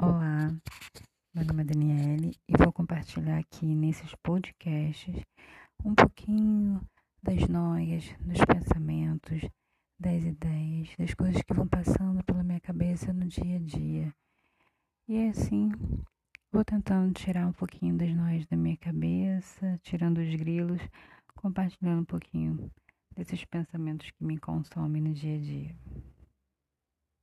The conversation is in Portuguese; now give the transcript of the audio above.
Olá, meu nome é Daniele e vou compartilhar aqui nesses podcasts um pouquinho das noias, dos pensamentos, das ideias, das coisas que vão passando pela minha cabeça no dia a dia. E é assim, vou tentando tirar um pouquinho das noias da minha cabeça, tirando os grilos, compartilhando um pouquinho desses pensamentos que me consomem no dia a dia.